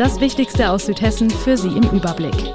Das Wichtigste aus Südhessen für Sie im Überblick.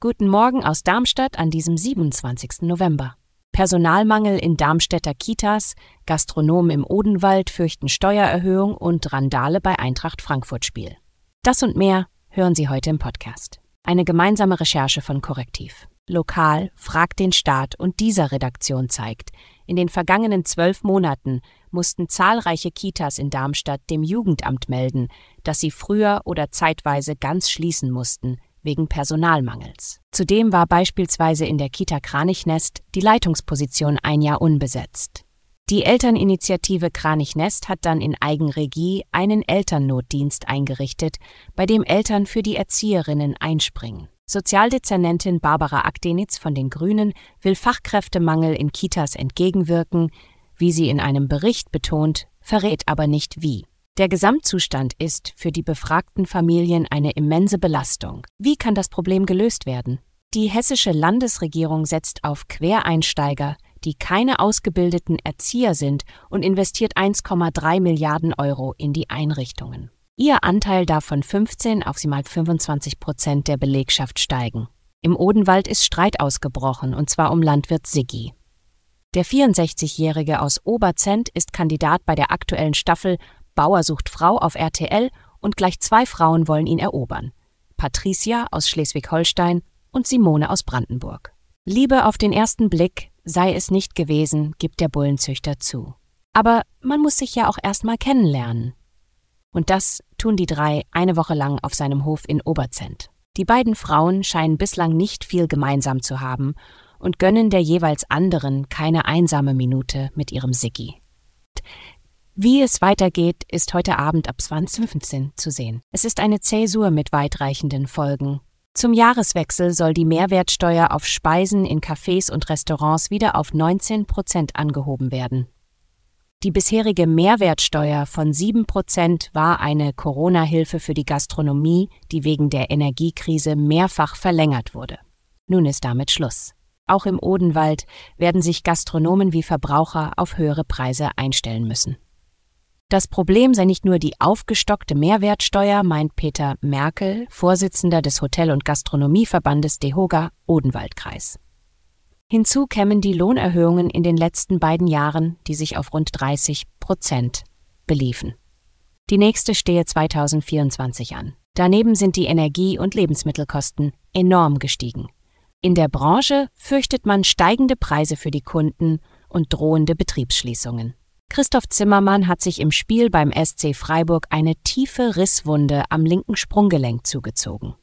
Guten Morgen aus Darmstadt an diesem 27. November. Personalmangel in Darmstädter Kitas, Gastronomen im Odenwald fürchten Steuererhöhung und Randale bei Eintracht Frankfurt Spiel. Das und mehr hören Sie heute im Podcast. Eine gemeinsame Recherche von Korrektiv. Lokal, fragt den Staat und dieser Redaktion zeigt, in den vergangenen zwölf Monaten mussten zahlreiche Kitas in Darmstadt dem Jugendamt melden, dass sie früher oder zeitweise ganz schließen mussten, wegen Personalmangels. Zudem war beispielsweise in der Kita Kranichnest die Leitungsposition ein Jahr unbesetzt. Die Elterninitiative Kranichnest hat dann in Eigenregie einen Elternnotdienst eingerichtet, bei dem Eltern für die Erzieherinnen einspringen. Sozialdezernentin Barbara Akdenitz von den Grünen will Fachkräftemangel in Kitas entgegenwirken, wie sie in einem Bericht betont, verrät aber nicht wie. Der Gesamtzustand ist für die befragten Familien eine immense Belastung. Wie kann das Problem gelöst werden? Die hessische Landesregierung setzt auf Quereinsteiger, die keine ausgebildeten Erzieher sind und investiert 1,3 Milliarden Euro in die Einrichtungen. Ihr Anteil darf von 15 auf sie mal 25 Prozent der Belegschaft steigen. Im Odenwald ist Streit ausgebrochen, und zwar um Landwirt Siggi. Der 64-Jährige aus Oberzent ist Kandidat bei der aktuellen Staffel Bauer sucht Frau auf RTL und gleich zwei Frauen wollen ihn erobern. Patricia aus Schleswig-Holstein und Simone aus Brandenburg. Liebe auf den ersten Blick sei es nicht gewesen, gibt der Bullenzüchter zu. Aber man muss sich ja auch erst mal kennenlernen. Und das tun die drei eine Woche lang auf seinem Hof in Oberzent. Die beiden Frauen scheinen bislang nicht viel gemeinsam zu haben und gönnen der jeweils anderen keine einsame Minute mit ihrem Siggi. Wie es weitergeht, ist heute Abend ab 2015 zu sehen. Es ist eine Zäsur mit weitreichenden Folgen. Zum Jahreswechsel soll die Mehrwertsteuer auf Speisen in Cafés und Restaurants wieder auf 19 Prozent angehoben werden. Die bisherige Mehrwertsteuer von 7 Prozent war eine Corona-Hilfe für die Gastronomie, die wegen der Energiekrise mehrfach verlängert wurde. Nun ist damit Schluss. Auch im Odenwald werden sich Gastronomen wie Verbraucher auf höhere Preise einstellen müssen. Das Problem sei nicht nur die aufgestockte Mehrwertsteuer, meint Peter Merkel, Vorsitzender des Hotel- und Gastronomieverbandes DEHOGA Odenwaldkreis. Hinzu kämen die Lohnerhöhungen in den letzten beiden Jahren, die sich auf rund 30 Prozent beliefen. Die nächste stehe 2024 an. Daneben sind die Energie- und Lebensmittelkosten enorm gestiegen. In der Branche fürchtet man steigende Preise für die Kunden und drohende Betriebsschließungen. Christoph Zimmermann hat sich im Spiel beim SC Freiburg eine tiefe Risswunde am linken Sprunggelenk zugezogen.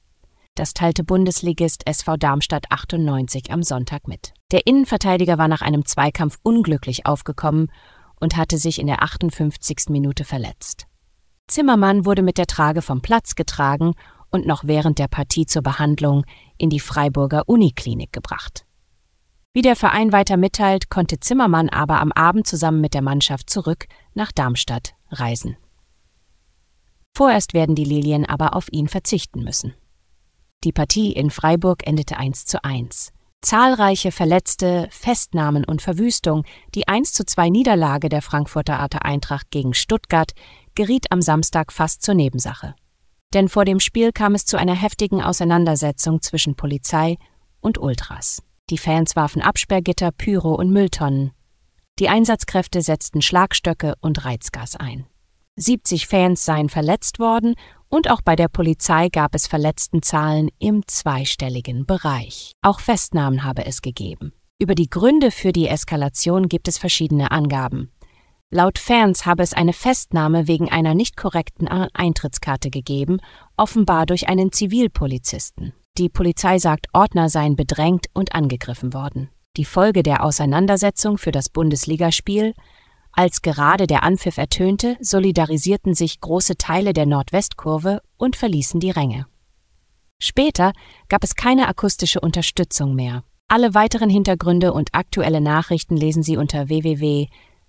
Das teilte Bundesligist SV Darmstadt 98 am Sonntag mit. Der Innenverteidiger war nach einem Zweikampf unglücklich aufgekommen und hatte sich in der 58. Minute verletzt. Zimmermann wurde mit der Trage vom Platz getragen und noch während der Partie zur Behandlung in die Freiburger Uniklinik gebracht. Wie der Verein weiter mitteilt, konnte Zimmermann aber am Abend zusammen mit der Mannschaft zurück nach Darmstadt reisen. Vorerst werden die Lilien aber auf ihn verzichten müssen. Die Partie in Freiburg endete 1 zu 1. Zahlreiche Verletzte, Festnahmen und Verwüstung, die 1 zu 2 Niederlage der Frankfurter Arte Eintracht gegen Stuttgart geriet am Samstag fast zur Nebensache denn vor dem Spiel kam es zu einer heftigen Auseinandersetzung zwischen Polizei und Ultras. Die Fans warfen Absperrgitter, Pyro und Mülltonnen. Die Einsatzkräfte setzten Schlagstöcke und Reizgas ein. 70 Fans seien verletzt worden und auch bei der Polizei gab es Verletztenzahlen im zweistelligen Bereich. Auch Festnahmen habe es gegeben. Über die Gründe für die Eskalation gibt es verschiedene Angaben. Laut Fans habe es eine Festnahme wegen einer nicht korrekten Eintrittskarte gegeben, offenbar durch einen Zivilpolizisten. Die Polizei sagt, Ordner seien bedrängt und angegriffen worden. Die Folge der Auseinandersetzung für das Bundesligaspiel als gerade der Anpfiff ertönte, solidarisierten sich große Teile der Nordwestkurve und verließen die Ränge. Später gab es keine akustische Unterstützung mehr. Alle weiteren Hintergründe und aktuelle Nachrichten lesen Sie unter